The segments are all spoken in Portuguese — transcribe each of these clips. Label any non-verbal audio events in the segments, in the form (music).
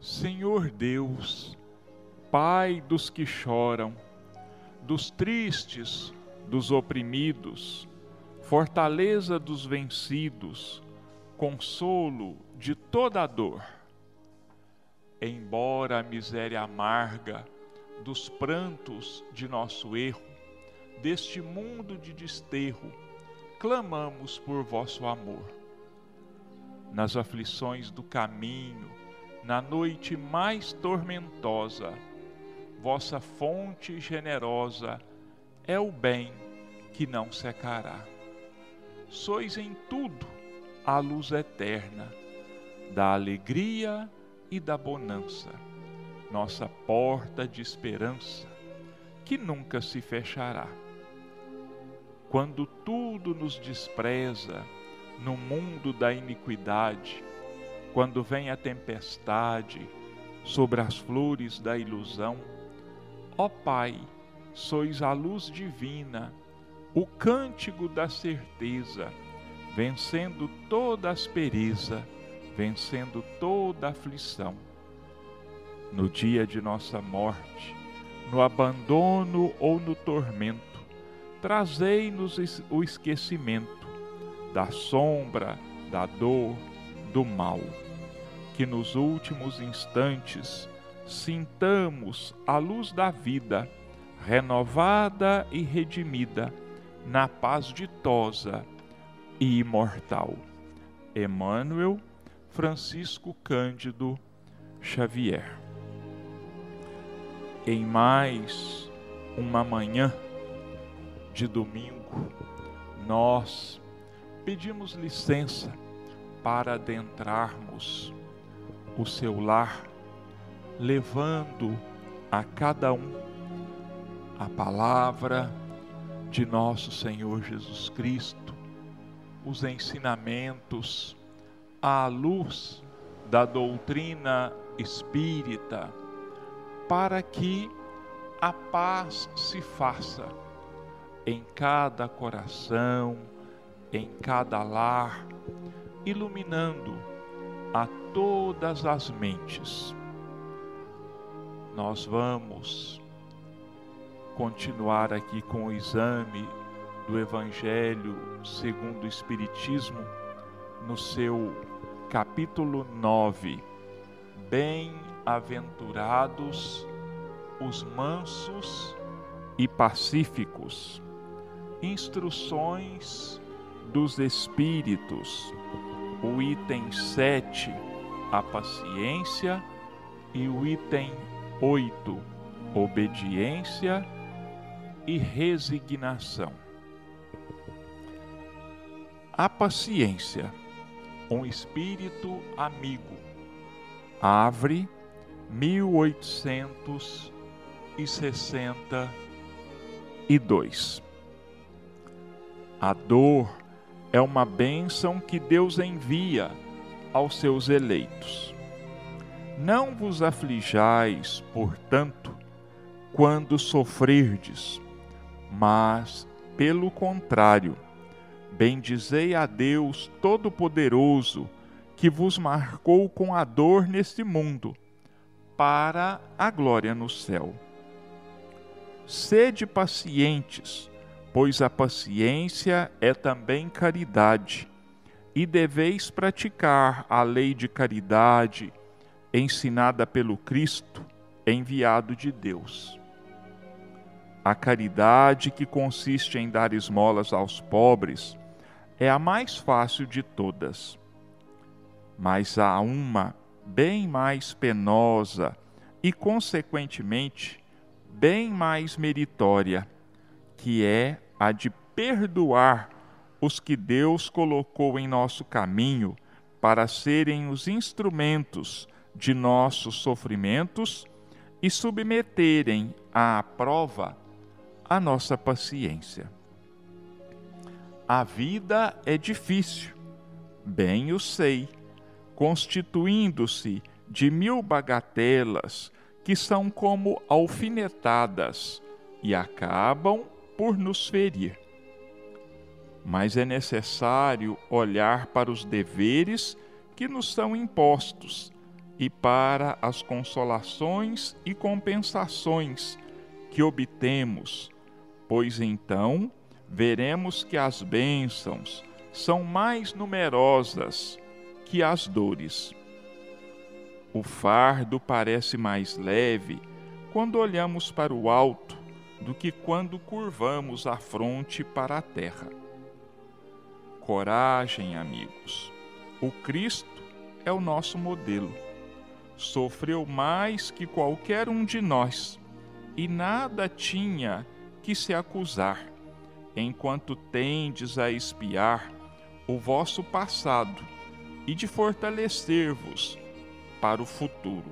Senhor Deus, Pai dos que choram, dos tristes, dos oprimidos, fortaleza dos vencidos, consolo de toda a dor. Embora a miséria amarga dos prantos de nosso erro, deste mundo de desterro, clamamos por vosso amor. Nas aflições do caminho, na noite mais tormentosa, vossa fonte generosa é o bem que não secará. Sois em tudo a luz eterna da alegria e da bonança, nossa porta de esperança que nunca se fechará. Quando tudo nos despreza no mundo da iniquidade, quando vem a tempestade sobre as flores da ilusão, ó Pai, sois a luz divina, o cântico da certeza, vencendo toda aspereza, vencendo toda aflição. No dia de nossa morte, no abandono ou no tormento, trazei-nos o esquecimento da sombra, da dor, do mal. Que nos últimos instantes sintamos a luz da vida, renovada e redimida, na paz ditosa e imortal. Emmanuel Francisco Cândido Xavier. Em mais uma manhã de domingo, nós pedimos licença para adentrarmos o seu lar, levando a cada um a palavra de nosso Senhor Jesus Cristo, os ensinamentos à luz da doutrina espírita, para que a paz se faça em cada coração, em cada lar, iluminando a todas as mentes. Nós vamos continuar aqui com o exame do Evangelho segundo o Espiritismo, no seu capítulo 9. Bem-aventurados os mansos e pacíficos. Instruções dos Espíritos o item 7, a paciência, e o item 8, obediência e resignação. A paciência, um espírito amigo. Avre 1862. A dor é uma bênção que Deus envia aos seus eleitos. Não vos aflijais, portanto, quando sofrerdes, mas, pelo contrário, bendizei a Deus Todo-Poderoso, que vos marcou com a dor neste mundo, para a glória no céu. Sede pacientes, pois a paciência é também caridade, e deveis praticar a lei de caridade ensinada pelo Cristo, enviado de Deus. A caridade, que consiste em dar esmolas aos pobres, é a mais fácil de todas. Mas há uma bem mais penosa e, consequentemente, bem mais meritória que é a de perdoar os que Deus colocou em nosso caminho para serem os instrumentos de nossos sofrimentos e submeterem à prova a nossa paciência. A vida é difícil, bem eu sei, constituindo-se de mil bagatelas que são como alfinetadas e acabam por nos ferir. Mas é necessário olhar para os deveres que nos são impostos e para as consolações e compensações que obtemos, pois então veremos que as bênçãos são mais numerosas que as dores. O fardo parece mais leve quando olhamos para o alto do que quando curvamos a fronte para a terra. Coragem, amigos. O Cristo é o nosso modelo. Sofreu mais que qualquer um de nós e nada tinha que se acusar, enquanto tendes a espiar o vosso passado e de fortalecer-vos para o futuro.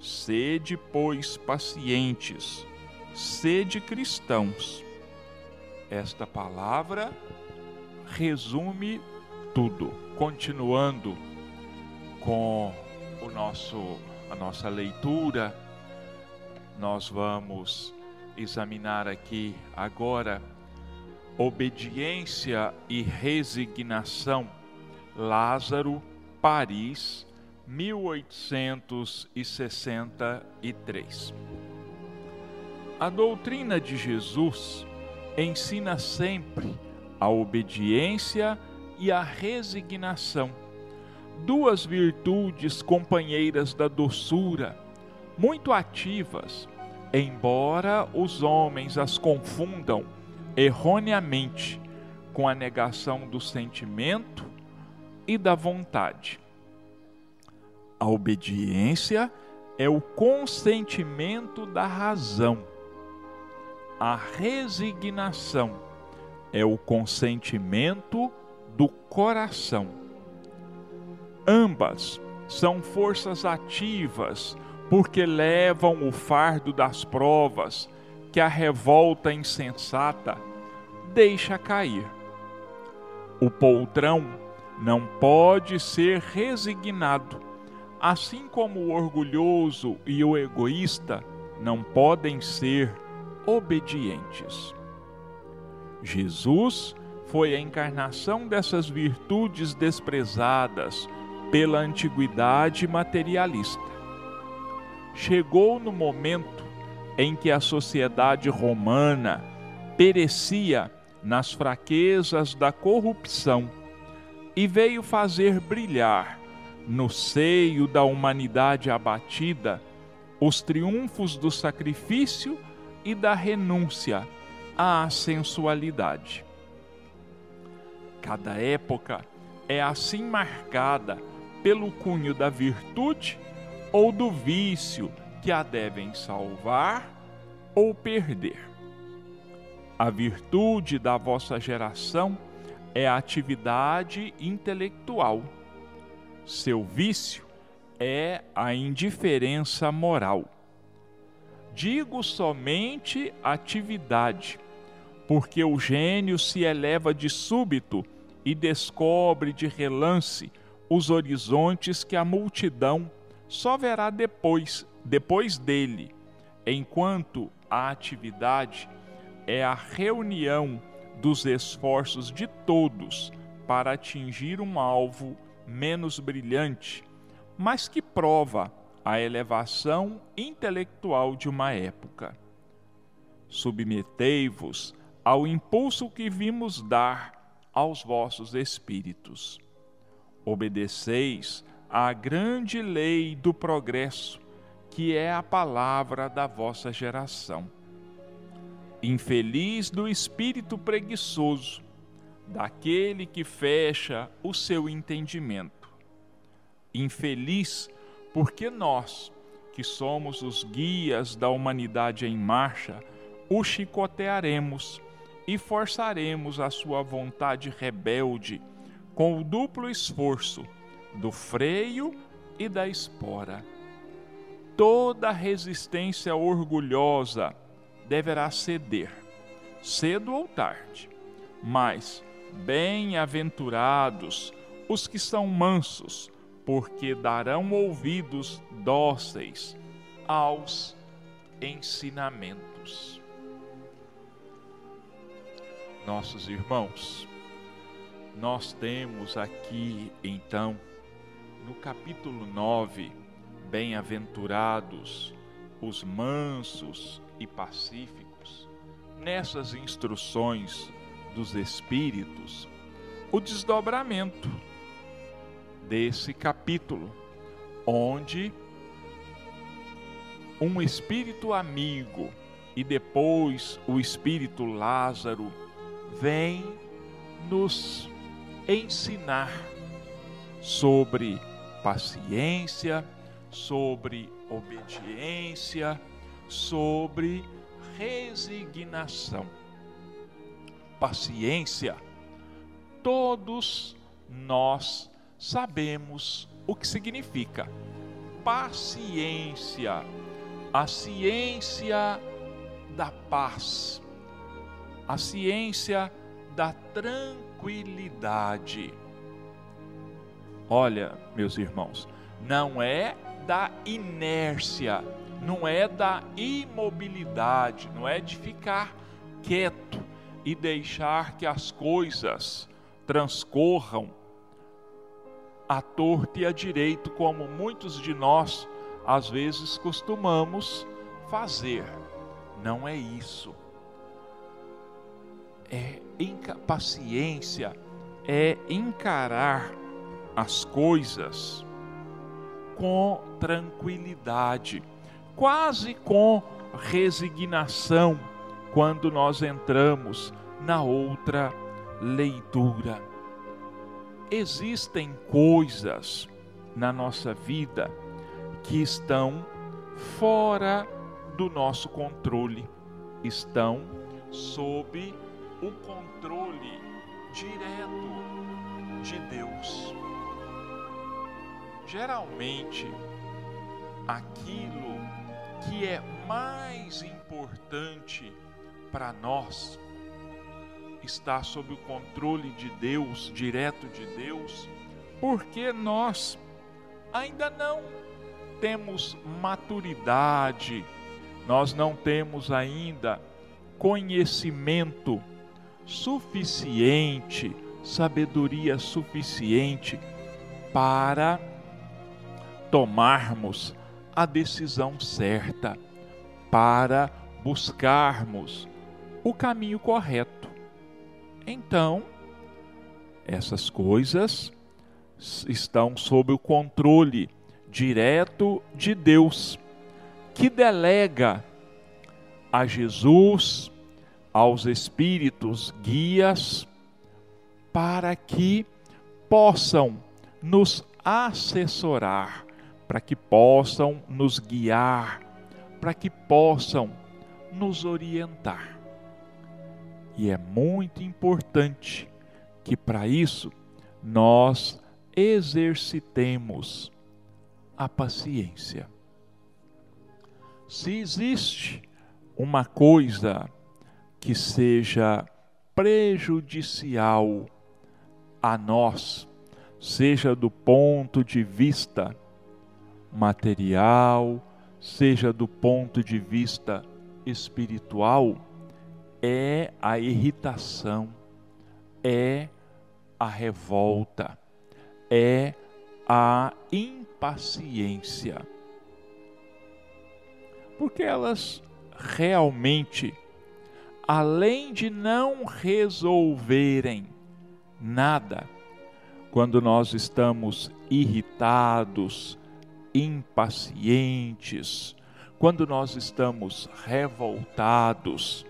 Sede, pois, pacientes, sede cristãos. Esta palavra resume tudo. Continuando com o nosso a nossa leitura, nós vamos examinar aqui agora obediência e resignação. Lázaro, Paris, 1863. A doutrina de Jesus ensina sempre a obediência e a resignação, duas virtudes companheiras da doçura, muito ativas, embora os homens as confundam erroneamente com a negação do sentimento e da vontade. A obediência é o consentimento da razão. A resignação é o consentimento do coração. Ambas são forças ativas porque levam o fardo das provas que a revolta insensata deixa cair. O poltrão não pode ser resignado, assim como o orgulhoso e o egoísta não podem ser obedientes. Jesus foi a encarnação dessas virtudes desprezadas pela antiguidade materialista. Chegou no momento em que a sociedade romana perecia nas fraquezas da corrupção e veio fazer brilhar no seio da humanidade abatida os triunfos do sacrifício e da renúncia à sensualidade. Cada época é assim marcada pelo cunho da virtude ou do vício que a devem salvar ou perder. A virtude da vossa geração é a atividade intelectual. Seu vício é a indiferença moral. Digo somente atividade, porque o gênio se eleva de súbito e descobre de relance os horizontes que a multidão só verá depois depois dele, enquanto a atividade é a reunião dos esforços de todos para atingir um alvo menos brilhante, mas que prova a elevação intelectual de uma época. Submetei-vos ao impulso que vimos dar aos vossos espíritos. Obedeceis à grande lei do progresso que é a palavra da vossa geração. Infeliz do espírito preguiçoso, daquele que fecha o seu entendimento. Infeliz porque nós, que somos os guias da humanidade em marcha, o chicotearemos e forçaremos a sua vontade rebelde com o duplo esforço do freio e da espora toda resistência orgulhosa deverá ceder, cedo ou tarde. Mas bem-aventurados os que são mansos, porque darão ouvidos dóceis aos ensinamentos. Nossos irmãos, nós temos aqui então, no capítulo 9, Bem-aventurados os mansos e pacíficos. Nessas instruções dos Espíritos, o desdobramento desse capítulo, onde um espírito amigo e depois o espírito Lázaro vem nos ensinar sobre paciência, sobre obediência, sobre resignação. Paciência, todos nós sabemos o que significa. Paciência, a ciência da paz, a ciência da tranquilidade. Olha, meus irmãos, não é da inércia, não é da imobilidade, não é de ficar quieto e deixar que as coisas transcorram à torta e à direito, como muitos de nós às vezes costumamos fazer. Não é isso. É paciência, é encarar as coisas com tranquilidade, quase com resignação, quando nós entramos na outra leitura. Existem coisas na nossa vida que estão fora do nosso controle, estão sob o controle direto de Deus. Geralmente aquilo que é mais importante para nós está sob o controle de Deus, direto de Deus, porque nós ainda não temos maturidade, nós não temos ainda conhecimento suficiente, sabedoria suficiente para tomarmos a decisão certa, para buscarmos o caminho correto. Então, essas coisas estão sob o controle direto de Deus, que delega a Jesus, aos espíritos guias, para que possam nos assessorar para que possam nos guiar, para que possam nos orientar. E é muito importante que para isso nós exercitemos a paciência. Se existe uma coisa que seja prejudicial a nós, seja do ponto de vista material, seja do ponto de vista espiritual, é a irritação, é a revolta, é a impaciência. Porque elas realmente, além de não resolverem nada, quando nós estamos irritados, impacientes, quando nós estamos revoltados,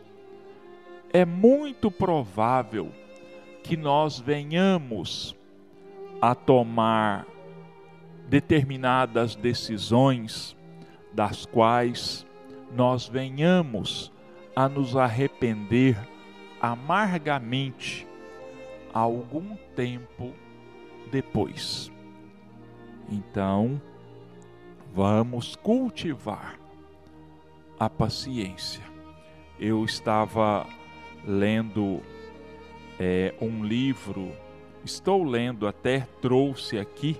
é muito provável que nós venhamos a tomar determinadas decisões das quais nós venhamos a nos arrepender amargamente algum tempo depois. Então, Vamos cultivar a paciência. Eu estava lendo é, um livro, estou lendo, até trouxe aqui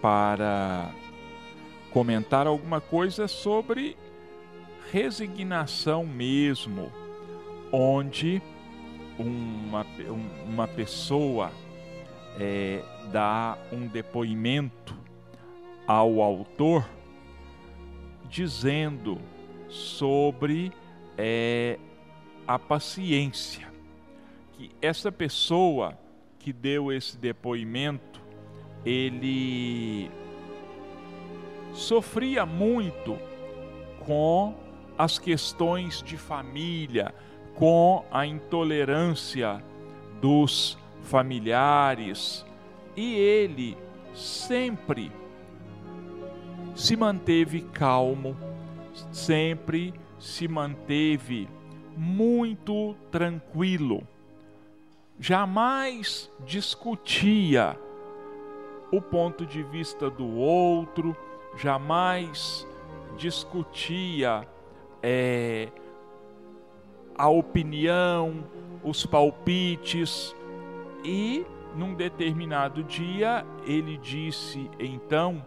para comentar alguma coisa sobre resignação mesmo, onde uma, uma pessoa é, dá um depoimento ao autor dizendo sobre é, a paciência. Que essa pessoa que deu esse depoimento, ele sofria muito com as questões de família, com a intolerância dos familiares, e ele sempre se manteve calmo, sempre se manteve muito tranquilo, jamais discutia o ponto de vista do outro, jamais discutia é, a opinião, os palpites, e num determinado dia ele disse então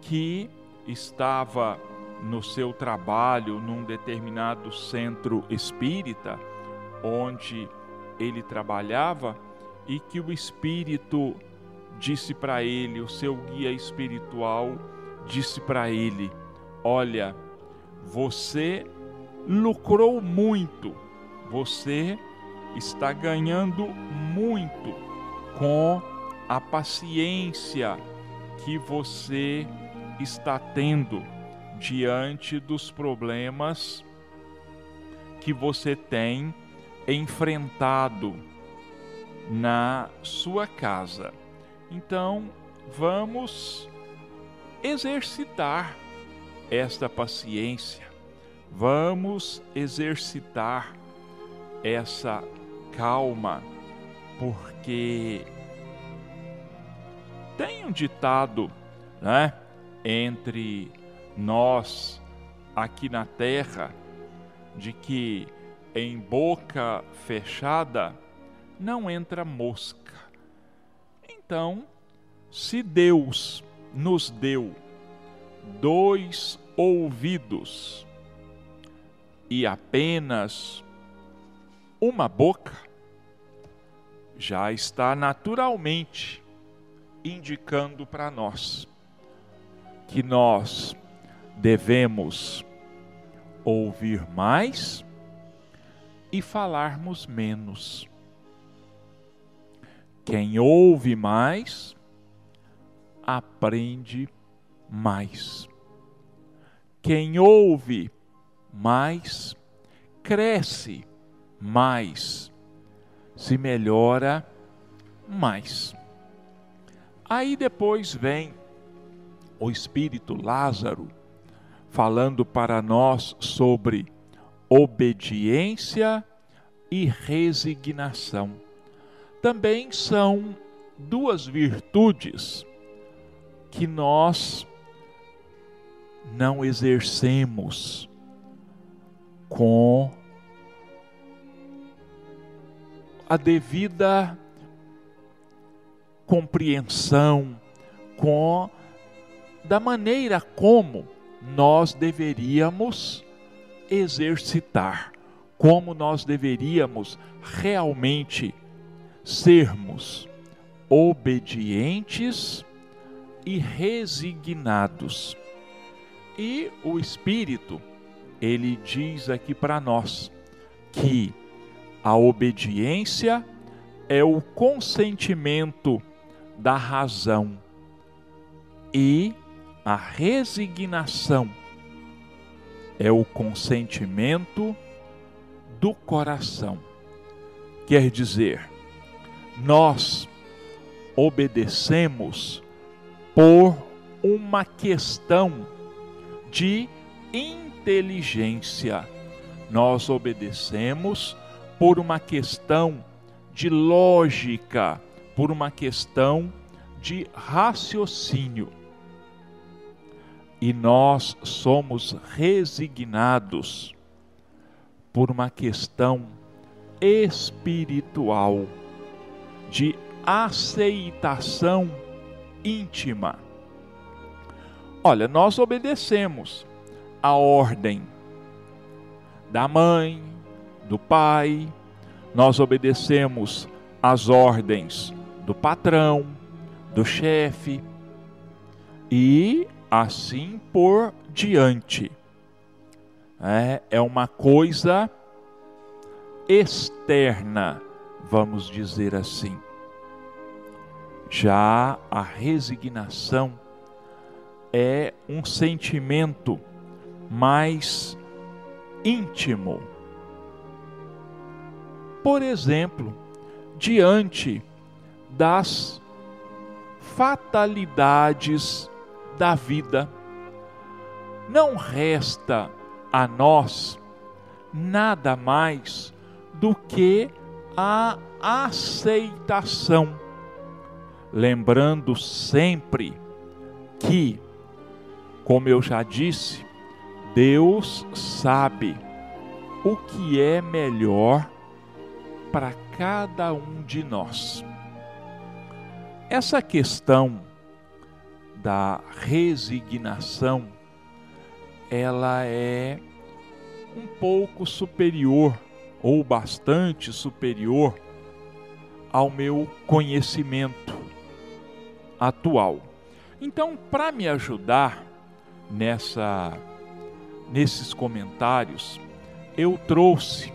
que estava no seu trabalho num determinado centro espírita onde ele trabalhava e que o espírito disse para ele, o seu guia espiritual disse para ele: Olha, você lucrou muito, você está ganhando muito com a paciência que você está tendo diante dos problemas que você tem enfrentado na sua casa. Então, vamos exercitar esta paciência, vamos exercitar essa calma, porque tem um ditado, né, entre nós aqui na terra de que em boca fechada não entra mosca. Então, se Deus nos deu dois ouvidos e apenas uma boca, já está naturalmente indicando para nós que nós devemos ouvir mais e falarmos menos. Quem ouve mais, aprende mais. Quem ouve mais, cresce mais, se melhora mais. Aí depois vem o Espírito Lázaro falando para nós sobre obediência e resignação. Também são duas virtudes que nós não exercemos com a devida compreensão, com da maneira como nós deveríamos exercitar, como nós deveríamos realmente sermos obedientes e resignados. E o Espírito, ele diz aqui para nós que a obediência é o consentimento da razão e a resignação é o consentimento do coração. Quer dizer, nós obedecemos por uma questão de inteligência. Nós obedecemos por uma questão de lógica, por uma questão de raciocínio e nós somos resignados por uma questão espiritual de aceitação íntima. Olha, nós obedecemos a ordem da mãe, do pai, nós obedecemos as ordens do patrão, do chefe, e assim por diante. É, é uma coisa externa, vamos dizer assim. Já a resignação é um sentimento mais íntimo. Por exemplo, diante das fatalidades da vida, não resta a nós nada mais do que a aceitação, lembrando sempre que, como eu já disse, Deus sabe o que é melhor para cada um de nós. Essa questão da resignação, ela é um pouco superior ou bastante superior ao meu conhecimento atual. Então, para me ajudar nessa nesses comentários, eu trouxe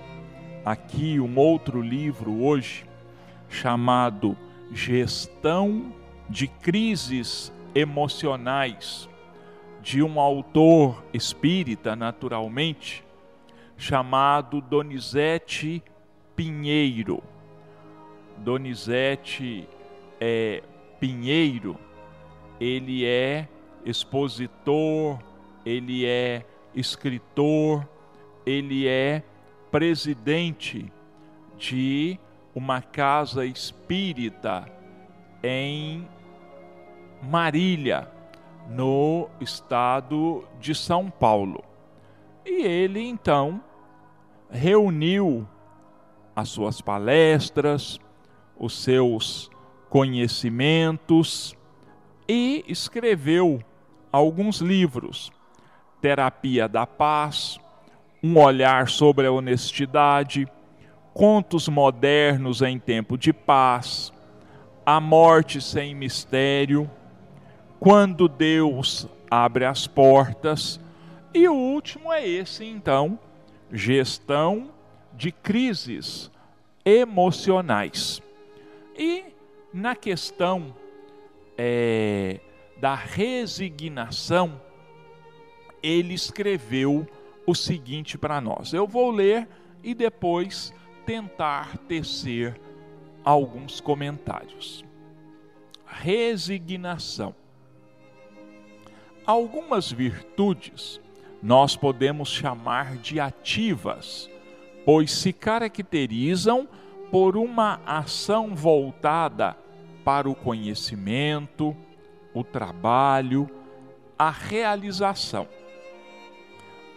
aqui um outro livro hoje chamado Gestão de Crises Emocionais, de um autor espírita, naturalmente, chamado Donizete Pinheiro. Donizete é, Pinheiro, ele é expositor, ele é escritor, ele é presidente de uma casa espírita em Marília, no estado de São Paulo. E ele então reuniu as suas palestras, os seus conhecimentos e escreveu alguns livros: Terapia da Paz, Um Olhar sobre a Honestidade, Contos Modernos em Tempo de Paz, A Morte Sem Mistério, Quando Deus Abre as Portas, e o último é esse, então, Gestão de Crises Emocionais. E na questão é, da resignação, ele escreveu o seguinte para nós. Eu vou ler e depois tentar tecer alguns comentários. Resignação. Algumas virtudes nós podemos chamar de ativas, pois se caracterizam por uma ação voltada para o conhecimento, o trabalho, a realização.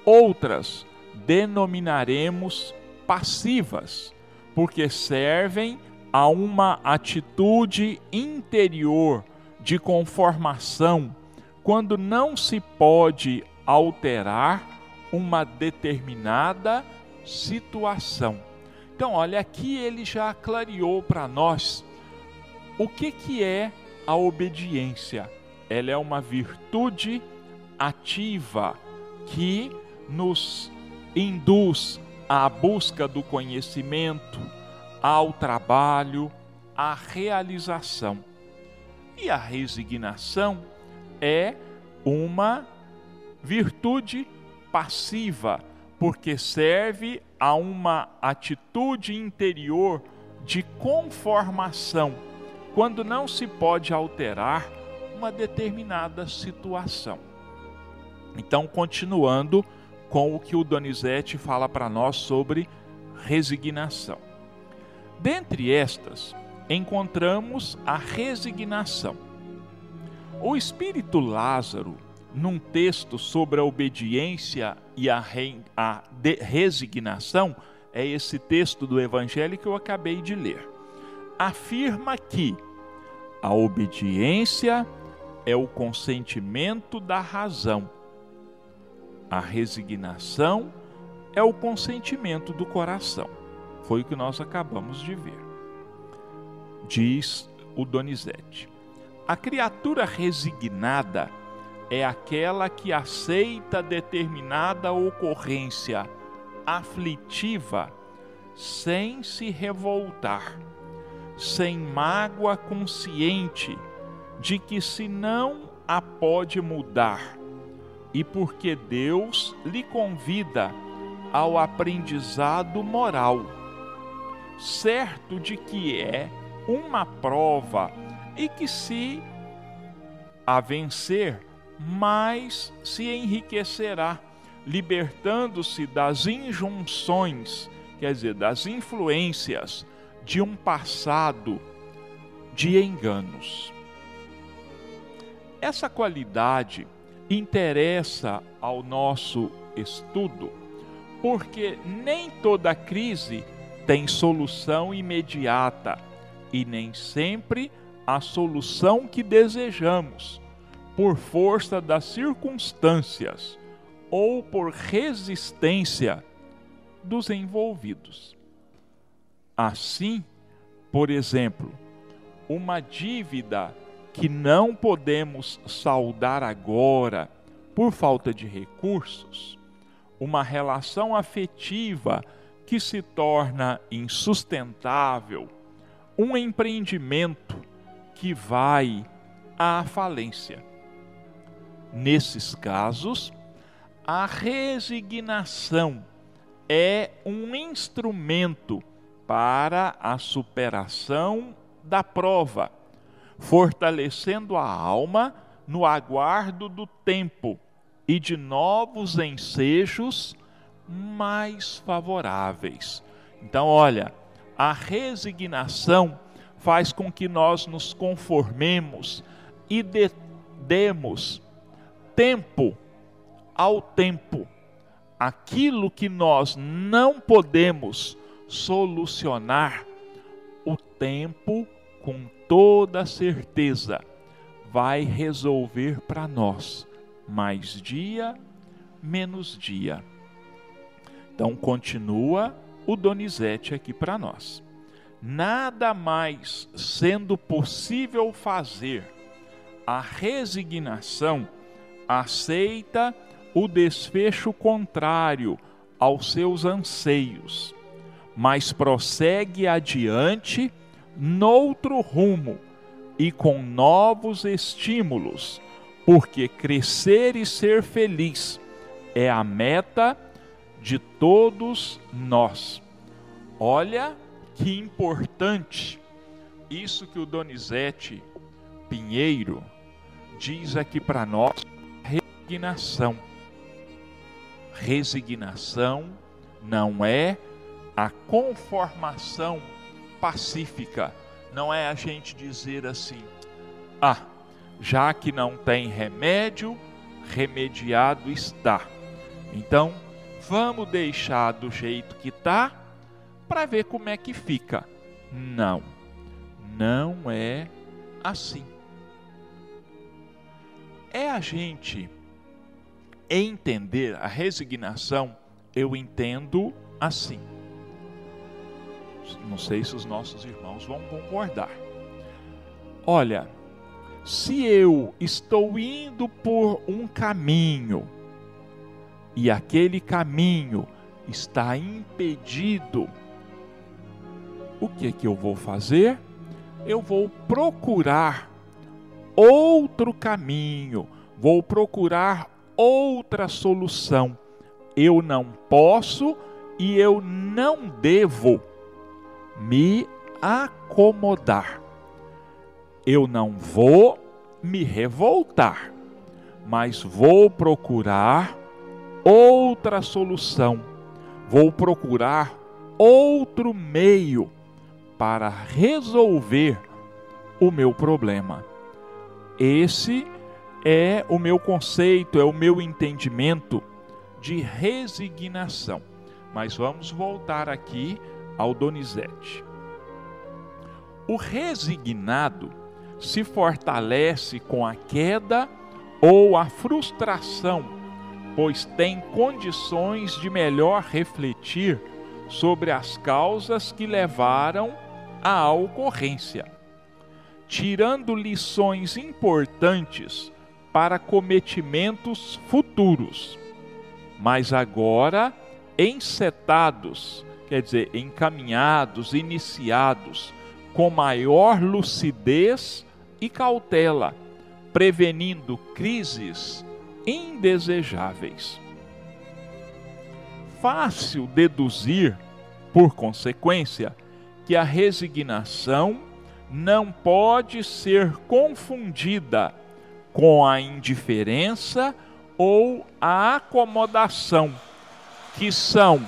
Outras denominaremos passivas, porque servem a uma atitude interior de conformação, quando não se pode alterar uma determinada situação. Então, olha, aqui ele já clareou para nós o que, que é a obediência. Ela é uma virtude ativa que nos induz à busca do conhecimento, ao trabalho, à realização. E a resignação é uma virtude passiva, porque serve a uma atitude interior de conformação, quando não se pode alterar uma determinada situação. Então, continuando com o que o Donizete fala para nós sobre resignação. Dentre estas, encontramos a resignação. O espírito Lázaro num texto sobre a obediência e a, re, a de, resignação, é esse texto do Evangelho que eu acabei de ler. Afirma que a obediência é o consentimento da razão, a resignação é o consentimento do coração. Foi o que nós acabamos de ver. Diz o Donizete. A criatura resignada é aquela que aceita determinada ocorrência aflitiva sem se revoltar, sem mágoa consciente de que se não a pode mudar e porque Deus lhe convida ao aprendizado moral, certo de que é uma prova e que se a vencer, mais se enriquecerá, libertando-se das injunções, quer dizer, das influências de um passado de enganos. Essa qualidade interessa ao nosso estudo, porque nem toda crise tem solução imediata e nem sempre a solução que desejamos, por força das circunstâncias ou por resistência dos envolvidos. Assim, por exemplo, uma dívida que não podemos saldar agora por falta de recursos, uma relação afetiva que se torna insustentável, um empreendimento que vai à falência. Nesses casos, a resignação é um instrumento para a superação da prova fortalecendo a alma no aguardo do tempo e de novos ensejos mais favoráveis. Então, olha, a resignação faz com que nós nos conformemos e demos tempo ao tempo. Aquilo que nós não podemos solucionar, o tempo com toda certeza vai resolver para nós, mais dia, menos dia. Então continua o Donizete aqui para nós. Nada mais sendo possível fazer, a resignação aceita o desfecho contrário aos seus anseios, mas prossegue adiante noutro rumo e com novos estímulos, porque crescer e ser feliz é a meta de todos nós. Olha que importante isso que o Donizete Pinheiro diz aqui para nós: resignação. Resignação não é a conformação pacífica. Não é a gente dizer assim: ah, já que não tem remédio, remediado está. Então, vamos deixar do jeito que está para ver como é que fica. Não, não é assim. É a gente entender a resignação, eu entendo assim não sei se os nossos irmãos vão concordar. Olha, se eu estou indo por um caminho e aquele caminho está impedido, o que que eu vou fazer? Eu vou procurar outro caminho, vou procurar outra solução. Eu não posso e eu não devo me acomodar. Eu não vou me revoltar, mas vou procurar outra solução, vou procurar outro meio para resolver o meu problema. Esse é o meu conceito, é o meu entendimento de resignação. Mas vamos voltar aqui ao Donizete. O resignado se fortalece com a queda ou a frustração, pois tem condições de melhor refletir sobre as causas que levaram à ocorrência, tirando lições importantes para cometimentos futuros, mas agora encetados, quer dizer, encaminhados, iniciados, com maior lucidez e cautela, prevenindo crises indesejáveis. Fácil deduzir, por consequência, que a resignação não pode ser confundida com a indiferença ou a acomodação, que são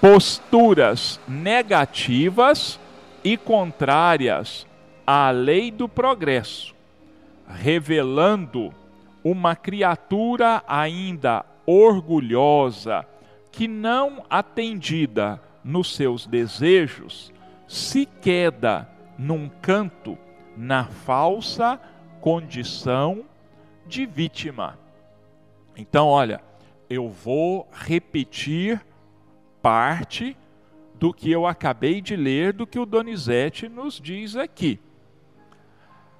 posturas negativas e contrárias à lei do progresso, revelando uma criatura ainda orgulhosa que não atendida nos seus desejos se queda num canto na falsa condição de vítima. Então, olha, eu vou repetir parte do que eu acabei de ler, do que o Donizete nos diz aqui.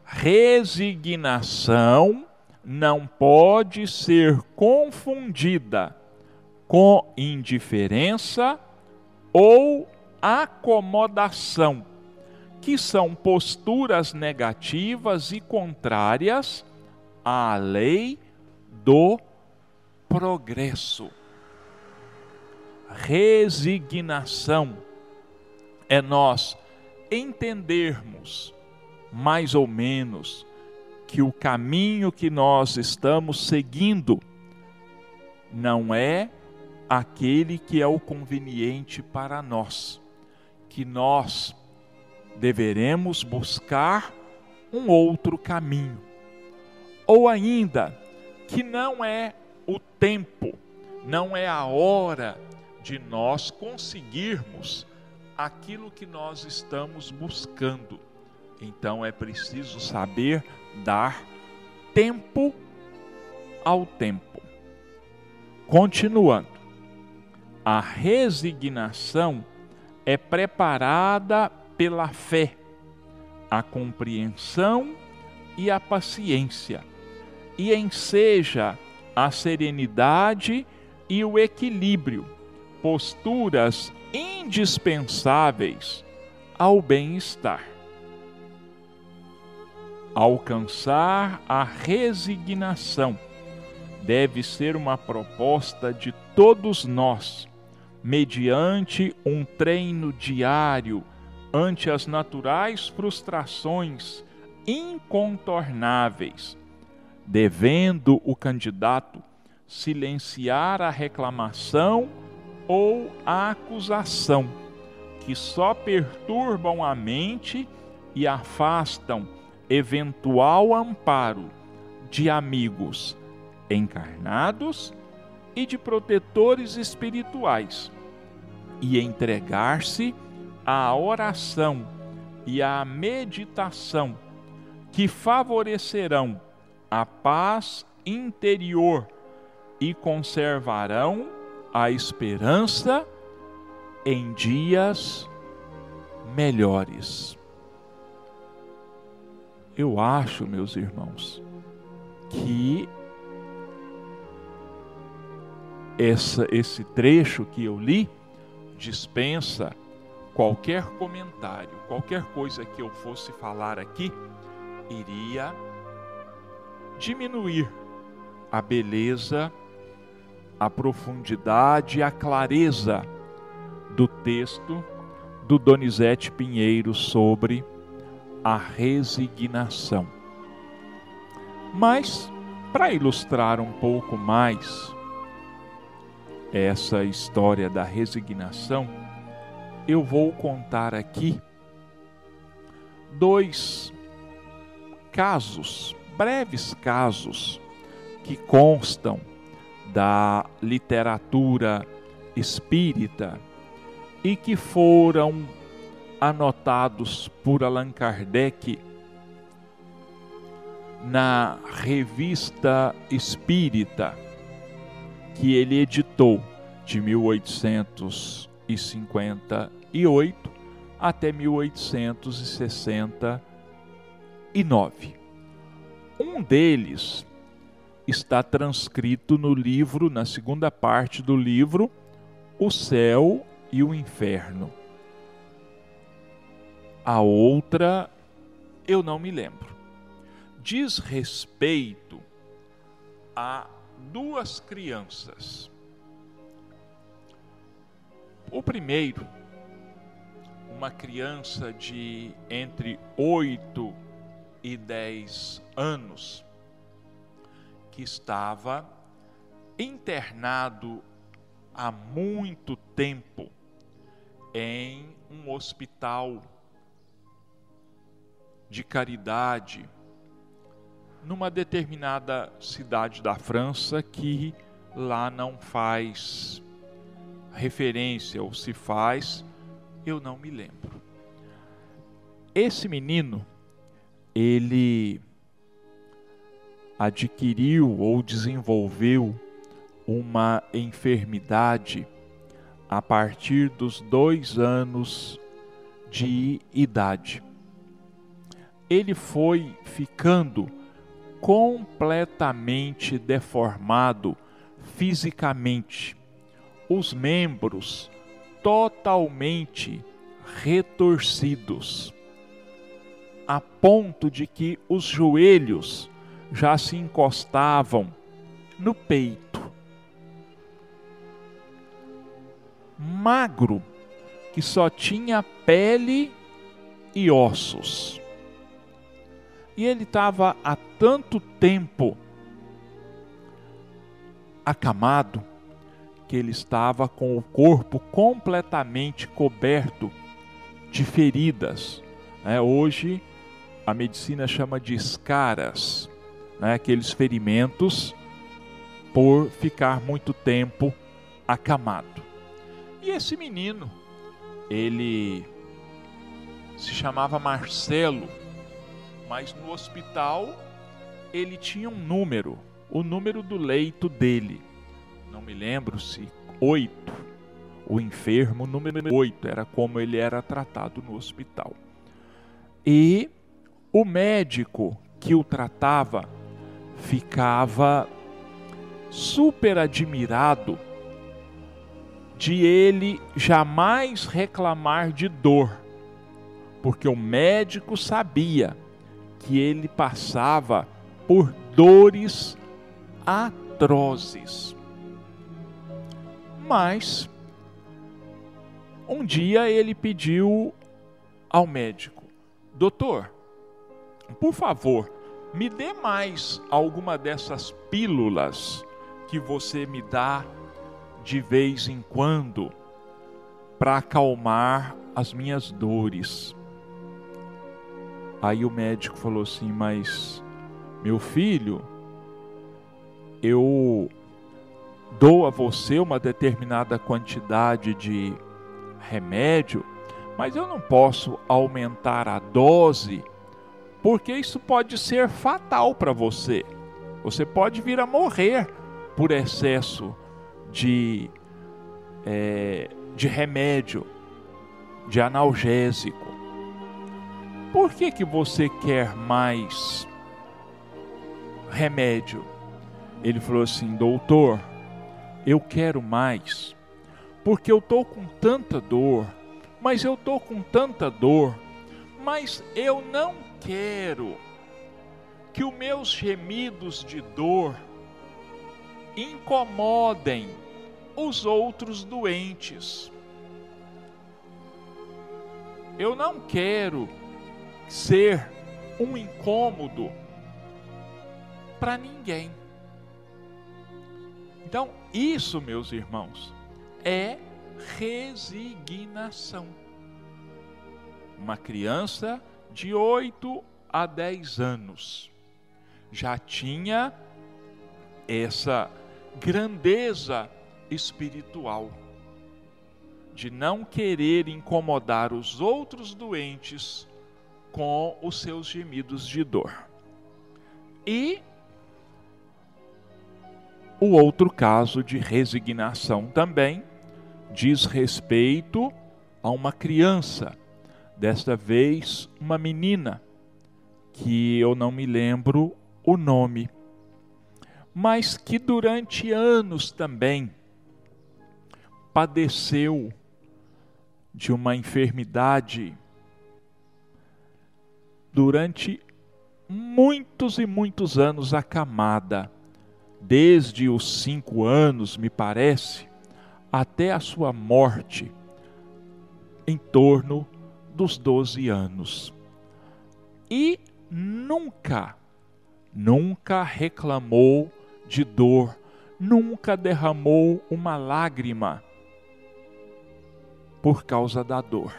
Resignação não pode ser confundida com indiferença ou acomodação, que são posturas negativas e contrárias à lei do progresso. Resignação é nós entendermos mais ou menos que o caminho que nós estamos seguindo não é aquele que é o conveniente para nós, que nós deveremos buscar um outro caminho. Ou ainda, que não é o tempo, não é a hora de nós conseguirmos aquilo que nós estamos buscando. Então é preciso saber dar tempo ao tempo. Continuando, a resignação é preparada pela fé, a compreensão e a paciência, e enseja a serenidade e o equilíbrio, posturas indispensáveis ao bem-estar. Alcançar a resignação deve ser uma proposta de todos nós mediante um treino diário ante as naturais frustrações incontornáveis, devendo o candidato silenciar a reclamação ou a acusação, que só perturbam a mente e afastam eventual amparo de amigos encarnados e de protetores espirituais e entregar-se à oração e à meditação que favorecerão a paz interior e conservarão a esperança em dias melhores. Eu acho, meus irmãos, que essa, esse trecho que eu li dispensa qualquer comentário, qualquer coisa que eu fosse falar aqui iria diminuir a beleza, a profundidade, a clareza do texto do Donizete Pinheiro sobre a resignação. Mas, para ilustrar um pouco mais essa história da resignação, eu vou contar aqui dois casos, breves casos, que constam da literatura espírita e que foram anotados por Allan Kardec na Revista Espírita que ele editou de 1858 até 1869. Um deles está transcrito no livro, na segunda parte do livro, O Céu e o Inferno. A outra eu não me lembro. Diz respeito a duas crianças. O primeiro, uma criança de entre 8 e 10 anos, que estava internado há muito tempo em um hospital de caridade numa determinada cidade da França que lá não faz referência ou se faz, eu não me lembro. Esse menino, ele adquiriu ou desenvolveu uma enfermidade a partir dos dois anos de idade. Ele foi ficando completamente deformado fisicamente, os membros totalmente retorcidos, a ponto de que os joelhos já se encostavam no peito. Magro, que só tinha pele e ossos. E ele estava há tanto tempo acamado que ele estava com o corpo completamente coberto de feridas. É, hoje a medicina chama de escaras, né, aqueles ferimentos por ficar muito tempo acamado. E esse menino, ele se chamava Marcelo mas no hospital ele tinha um número, o número do leito dele. Não me lembro se oito. O enfermo número oito era como ele era tratado no hospital. E o médico que o tratava ficava super admirado de ele jamais reclamar de dor, porque o médico sabia que ele passava por dores atrozes. Mas um dia ele pediu ao médico: Doutor, por favor, me dê mais alguma dessas pílulas que você me dá de vez em quando para acalmar as minhas dores. Aí o médico falou assim: Mas, meu filho, eu dou a você uma determinada quantidade de remédio, mas eu não posso aumentar a dose, porque isso pode ser fatal para você. Você pode vir a morrer por excesso de, é, de remédio, de analgésico. Por que, que você quer mais remédio? Ele falou assim: Doutor, eu quero mais, porque eu estou com tanta dor, mas eu estou com tanta dor, mas eu não quero que os meus gemidos de dor incomodem os outros doentes. Eu não quero ser um incômodo para ninguém. Então, isso, meus irmãos, é resignação. Uma criança de 8 a 10 anos já tinha essa grandeza espiritual de não querer incomodar os outros doentes com os seus gemidos de dor. E o outro caso de resignação também diz respeito a uma criança, desta vez uma menina, que eu não me lembro o nome. mas que durante anos também padeceu de uma enfermidade durante muitos e muitos anos acamada, desde os cinco anos, me parece, até a sua morte, em torno dos doze anos. E nunca, nunca reclamou de dor, nunca derramou uma lágrima por causa da dor.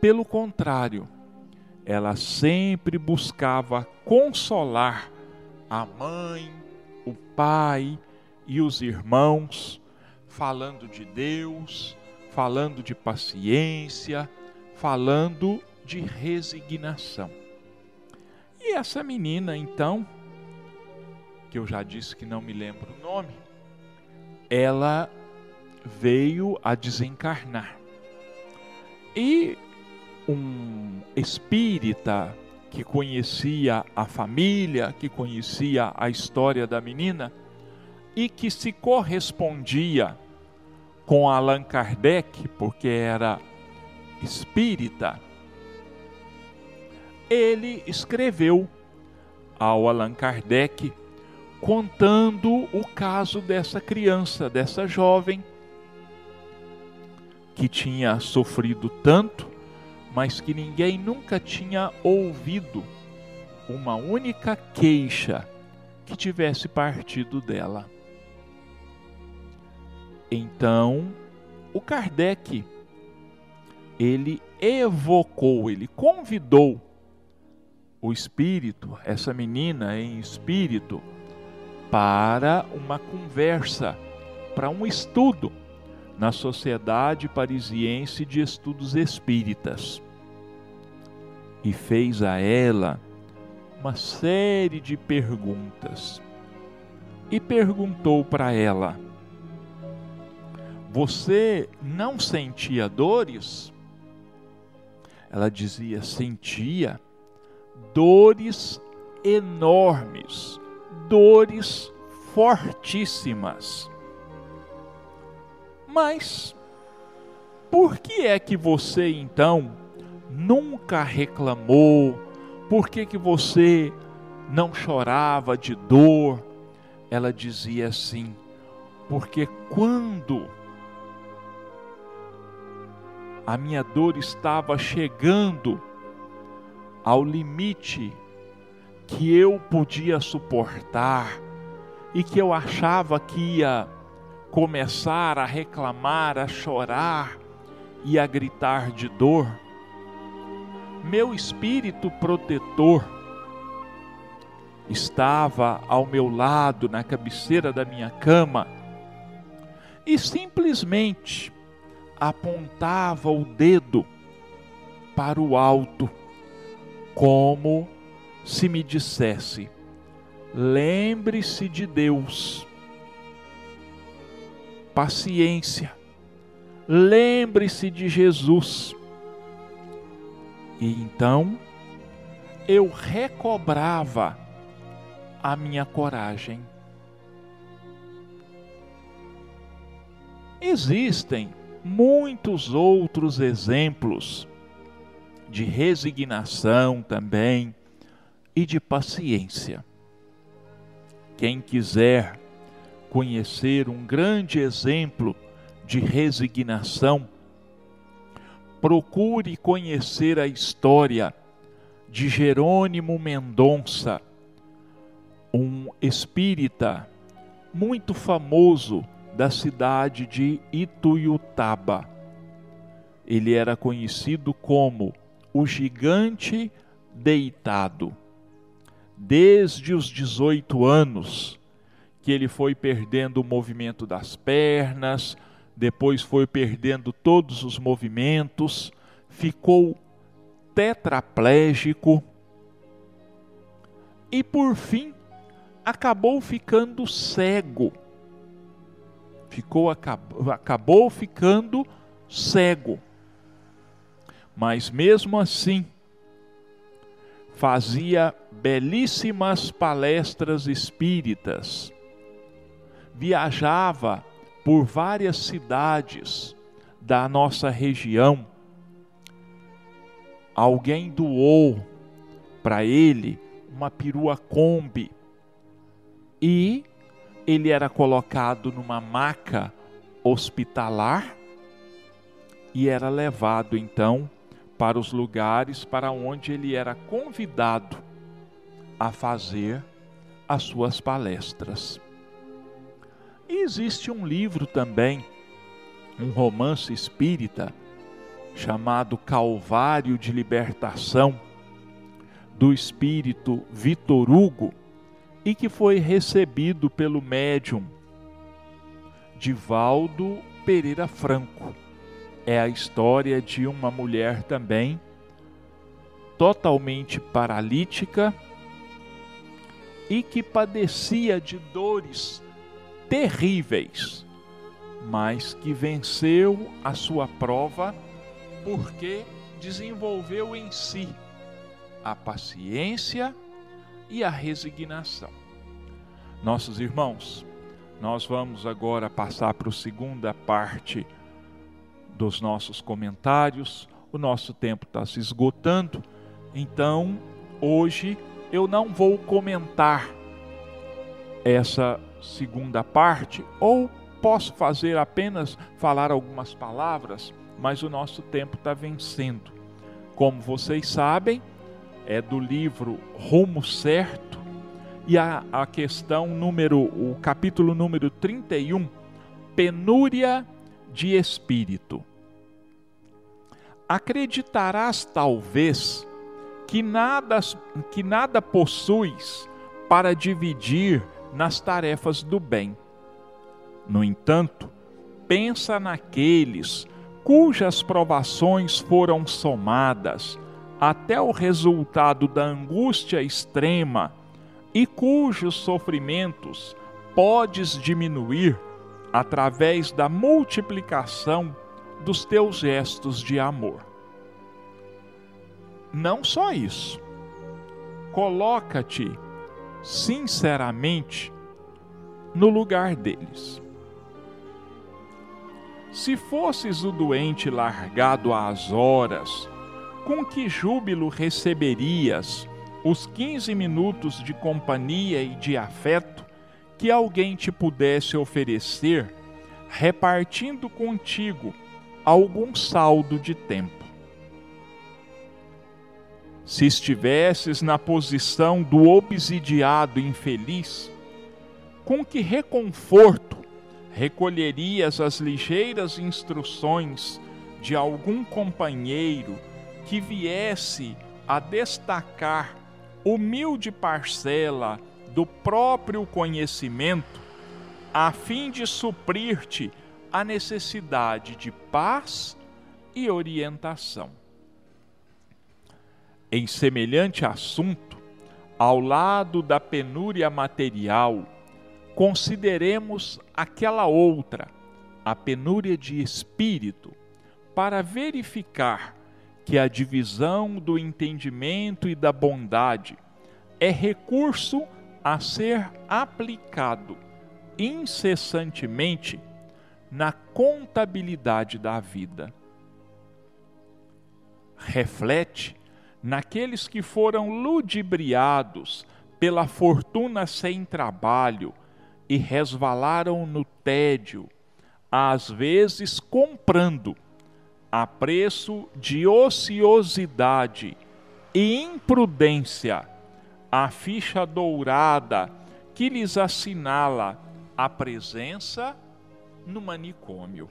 Pelo contrário, ela sempre buscava consolar a mãe, o pai e os irmãos, falando de Deus, falando de paciência, falando de resignação. E essa menina, então, que eu já disse que não me lembro o nome, ela veio a desencarnar. E um espírita que conhecia a família, que conhecia a história da menina e que se correspondia com Allan Kardec, porque era espírita, ele escreveu ao Allan Kardec contando o caso dessa criança, dessa jovem que tinha sofrido tanto, mas que ninguém nunca tinha ouvido uma única queixa que tivesse partido dela. Então, o Kardec ele evocou, ele convidou o espírito, essa menina em espírito, para uma conversa, para um estudo na Sociedade Parisiense de Estudos Espíritas e fez a ela uma série de perguntas. E perguntou para ela: Você não sentia dores? Ela dizia: Sentia dores enormes, dores fortíssimas. Mas por que é que você então nunca reclamou? Por que, que você não chorava de dor? Ela dizia assim: porque quando a minha dor estava chegando ao limite que eu podia suportar e que eu achava que ia começar a reclamar, a chorar e a gritar de dor, meu espírito protetor estava ao meu lado na cabeceira da minha cama e simplesmente apontava o dedo para o alto, como se me dissesse: lembre-se de Deus paciência. Lembre-se de Jesus. E então eu recobrava a minha coragem. Existem muitos outros exemplos de resignação também e de paciência. Quem quiser conhecer um grande exemplo de resignação, procure conhecer a história de Jerônimo Mendonça, um espírita muito famoso da cidade de Ituiutaba. Ele era conhecido como o gigante deitado. Desde os 18 anos, que ele foi perdendo o movimento das pernas, depois foi perdendo todos os movimentos, ficou tetraplégico e por fim acabou ficando cego. Ficou acabou, acabou ficando cego. Mas mesmo assim, fazia belíssimas palestras espíritas, viajava por várias cidades da nossa região. Alguém doou para ele uma perua Kombi e ele era colocado numa maca hospitalar e era levado então para os lugares para onde ele era convidado a fazer as suas palestras. E existe um livro também, um romance espírita, chamado Calvário de Libertação, do espírito Vitor Hugo, e que foi recebido pelo médium Divaldo Pereira Franco. É a história de uma mulher também totalmente paralítica e que padecia de dores terríveis, mas que venceu a sua prova porque desenvolveu em si a paciência e a resignação. Nossos irmãos, nós vamos agora passar para a segunda parte dos nossos comentários. O nosso tempo está se esgotando, então hoje eu não vou comentar essa segunda parte, ou posso fazer apenas falar algumas palavras, mas o nosso tempo está vencendo. Como vocês sabem, é do livro Rumo Certo, e a, a questão número, o capítulo número 31, penúria de espírito. Acreditarás talvez que nada, que nada possuis para dividir nas tarefas do bem. No entanto, pensa naqueles cujas provações foram somadas até o resultado da angústia extrema e cujos sofrimentos podes diminuir através da multiplicação dos teus gestos de amor. Não só isso. Coloca-te sinceramente no lugar deles. Se fosses o doente largado às horas, com que júbilo receberias os 15 minutos de companhia e de afeto que alguém te pudesse oferecer, repartindo contigo algum saldo de tempo? Se estivesses na posição do obsidiado infeliz, com que reconforto recolherias as ligeiras instruções de algum companheiro que viesse a destacar humilde parcela do próprio conhecimento, a fim de suprir-te a necessidade de paz e orientação. Em semelhante assunto, ao lado da penúria material, consideremos aquela outra, a penúria de espírito, para verificar que a divisão do entendimento e da bondade é recurso a ser aplicado incessantemente na contabilidade da vida. Reflete naqueles que foram ludibriados pela fortuna sem trabalho e resvalaram no tédio, às vezes comprando, a preço de ociosidade e imprudência, a ficha dourada que lhes assinala a presença no manicômio.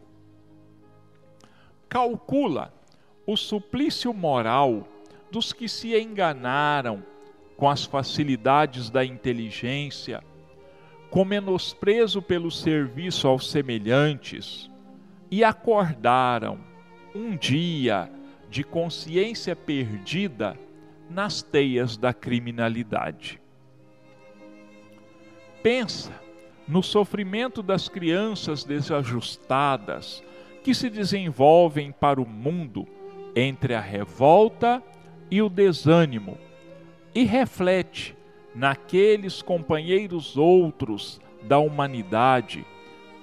Calcula o suplício moral dos que se enganaram com as facilidades da inteligência, com menosprezo pelo serviço aos semelhantes, e acordaram um dia de consciência perdida nas teias da criminalidade. Pensa no sofrimento das crianças desajustadas que se desenvolvem para o mundo entre a revolta e o desânimo, e reflete naqueles companheiros outros da humanidade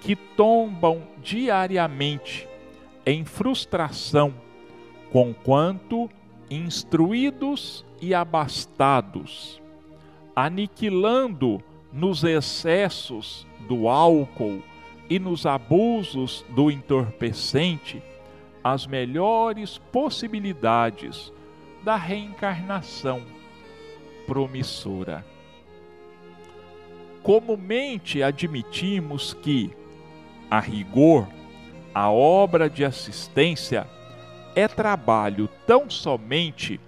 que tombam diariamente em frustração, conquanto instruídos e abastados, aniquilando nos excessos do álcool e nos abusos do entorpecente as melhores possibilidades da reencarnação promissora. Comumente admitimos que, a rigor, a obra de assistência é trabalho tão somente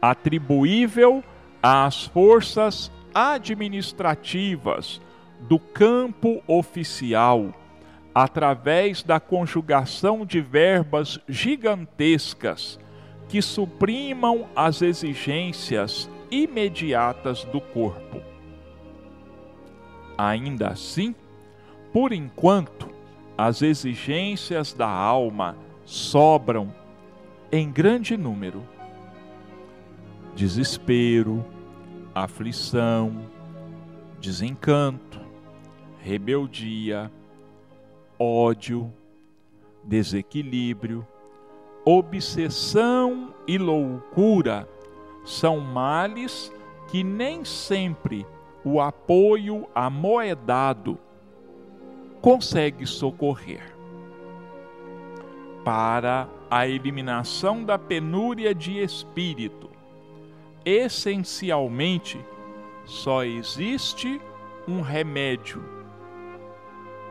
atribuível às forças administrativas do campo oficial, através da conjugação de verbas gigantescas que suprimam as exigências imediatas do corpo. Ainda assim, por enquanto, as exigências da alma sobram em grande número. Desespero, aflição, desencanto, rebeldia, ódio, desequilíbrio, obsessão e loucura são males que nem sempre o apoio amoedado consegue socorrer. Para a eliminação da penúria de espírito, essencialmente só existe um remédio: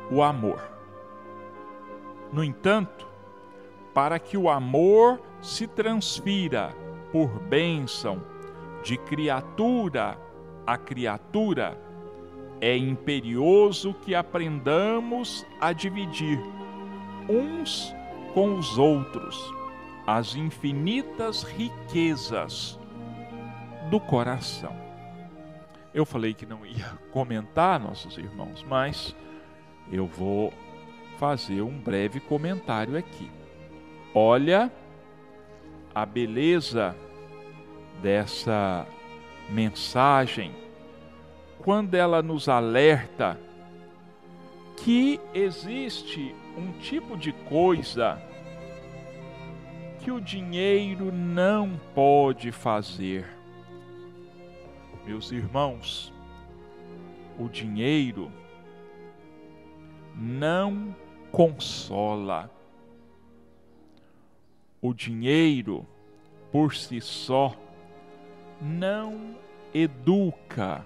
o amor. No entanto, para que o amor se transfira por bênção de criatura a criatura, é imperioso que aprendamos a dividir uns com os outros as infinitas riquezas do coração. Eu falei que não ia (laughs) comentar, nossos irmãos, mas eu vou fazer um breve comentário aqui. Olha a beleza dessa mensagem quando ela nos alerta que existe um tipo de coisa que o dinheiro não pode fazer. Meus irmãos, o dinheiro não consola. O dinheiro, por si só, não educa.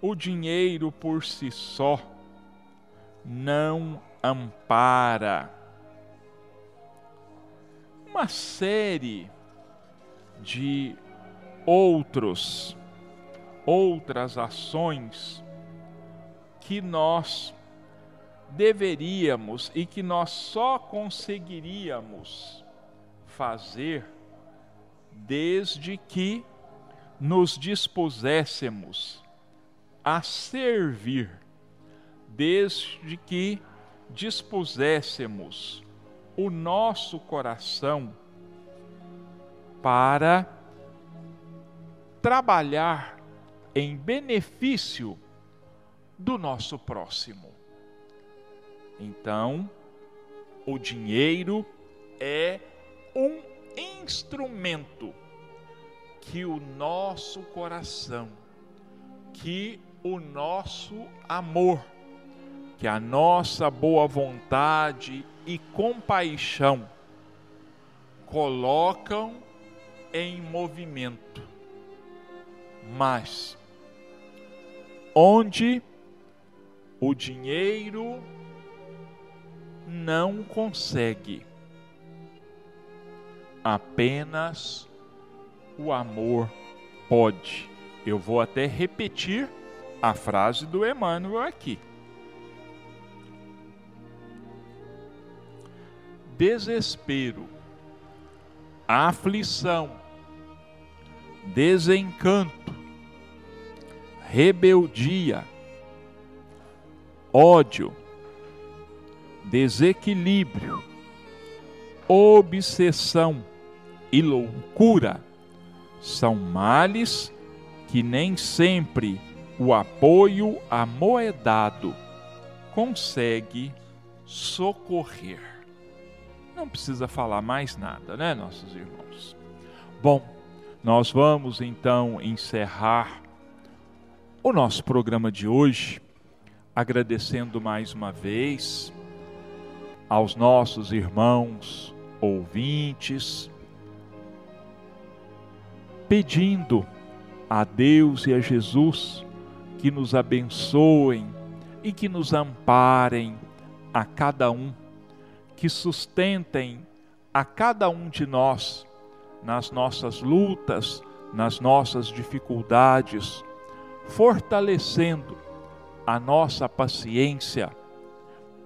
O dinheiro por si só não ampara. Uma série de outros outras ações que nós deveríamos e que nós só conseguiríamos fazer desde que nos dispuséssemos a servir, desde que dispuséssemos o nosso coração para trabalhar em benefício do nosso próximo. Então, o dinheiro é um instrumento que o nosso coração, que o nosso amor, que a nossa boa vontade e compaixão colocam em movimento. Mas onde o dinheiro não consegue apenas o amor pode. Eu vou até repetir a frase do Emmanuel aqui. Desespero, aflição, desencanto, rebeldia, ódio, desequilíbrio, obsessão, e loucura São males que nem sempre o apoio amoedado consegue socorrer. Não precisa falar mais nada, né, nossos irmãos? Bom, nós vamos então encerrar o nosso programa de hoje, agradecendo mais uma vez aos nossos irmãos ouvintes, pedindo a Deus e a Jesus que nos abençoem e que nos amparem a cada um, que sustentem a cada um de nós nas nossas lutas, nas nossas dificuldades, fortalecendo a nossa paciência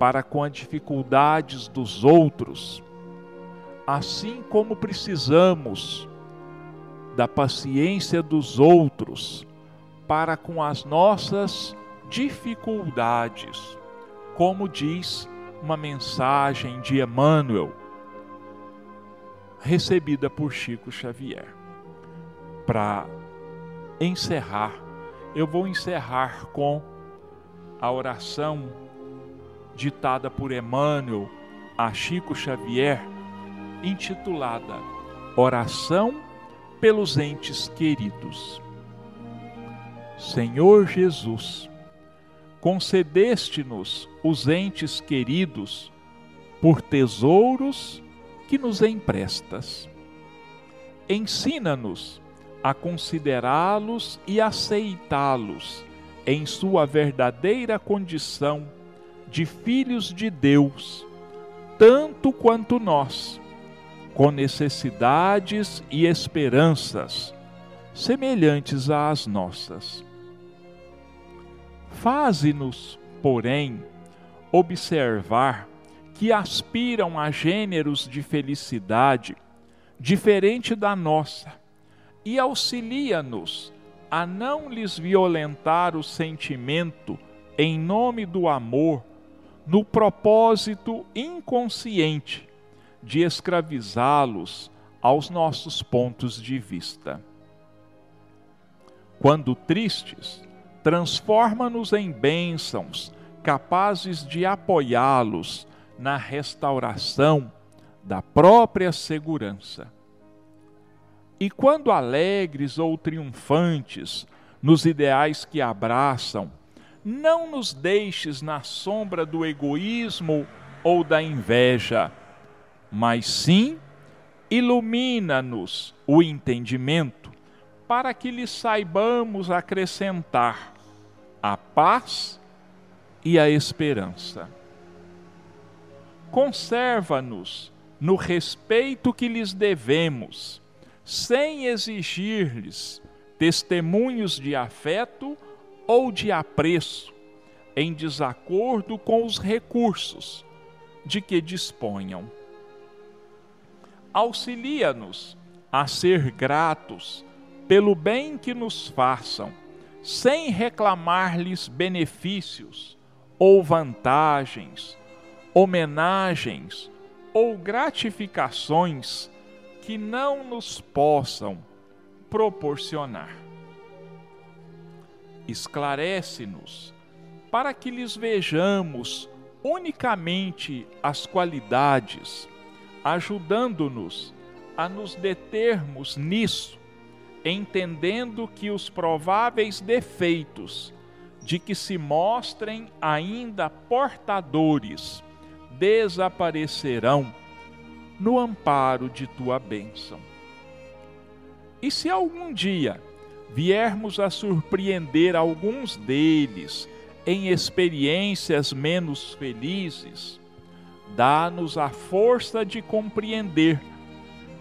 para com as dificuldades dos outros, assim como precisamos da paciência dos outros para com as nossas dificuldades, como diz uma mensagem de Emmanuel, recebida por Chico Xavier. Para encerrar, eu vou encerrar com a oração ditada por Emmanuel a Chico Xavier, intitulada Oração pelos entes queridos. Senhor Jesus, concedeste-nos os entes queridos por tesouros que nos emprestas. Ensina-nos a considerá-los e aceitá-los em sua verdadeira condição de filhos de Deus, tanto quanto nós com necessidades e esperanças semelhantes às nossas. Faze-nos, porém, observar que aspiram a gêneros de felicidade diferente da nossa e auxilia-nos a não lhes violentar o sentimento em nome do amor no propósito inconsciente de escravizá-los aos nossos pontos de vista. Quando tristes, transforma-nos em bênçãos capazes de apoiá-los na restauração da própria segurança. E quando alegres ou triunfantes nos ideais que abraçam, não nos deixes na sombra do egoísmo ou da inveja, mas sim ilumina-nos o entendimento para que lhe saibamos acrescentar a paz e a esperança. Conserva-nos no respeito que lhes devemos, sem exigir-lhes testemunhos de afeto ou de apreço, em desacordo com os recursos de que disponham auxilia-nos a ser gratos pelo bem que nos façam, sem reclamar-lhes benefícios ou vantagens, homenagens ou gratificações que não nos possam proporcionar. Esclarece-nos para que lhes vejamos unicamente as qualidades ajudando-nos a nos determos nisso, entendendo que os prováveis defeitos de que se mostrem ainda portadores desaparecerão no amparo de tua bênção. E se algum dia viermos a surpreender alguns deles em experiências menos felizes, dá-nos a força de compreender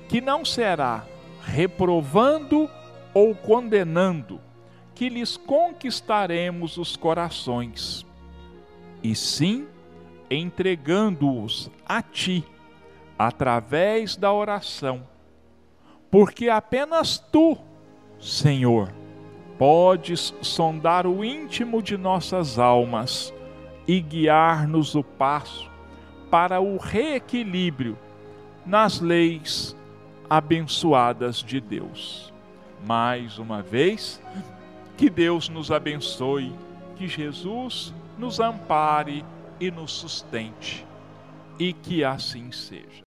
que não será reprovando ou condenando que lhes conquistaremos os corações, e sim entregando-os a Ti, através da oração, porque apenas Tu, Senhor, podes sondar o íntimo de nossas almas e guiar-nos o passo para o reequilíbrio nas leis abençoadas de Deus. mais uma vez. Que Deus nos abençoe, que Jesus nos ampare e nos sustente, e que assim seja.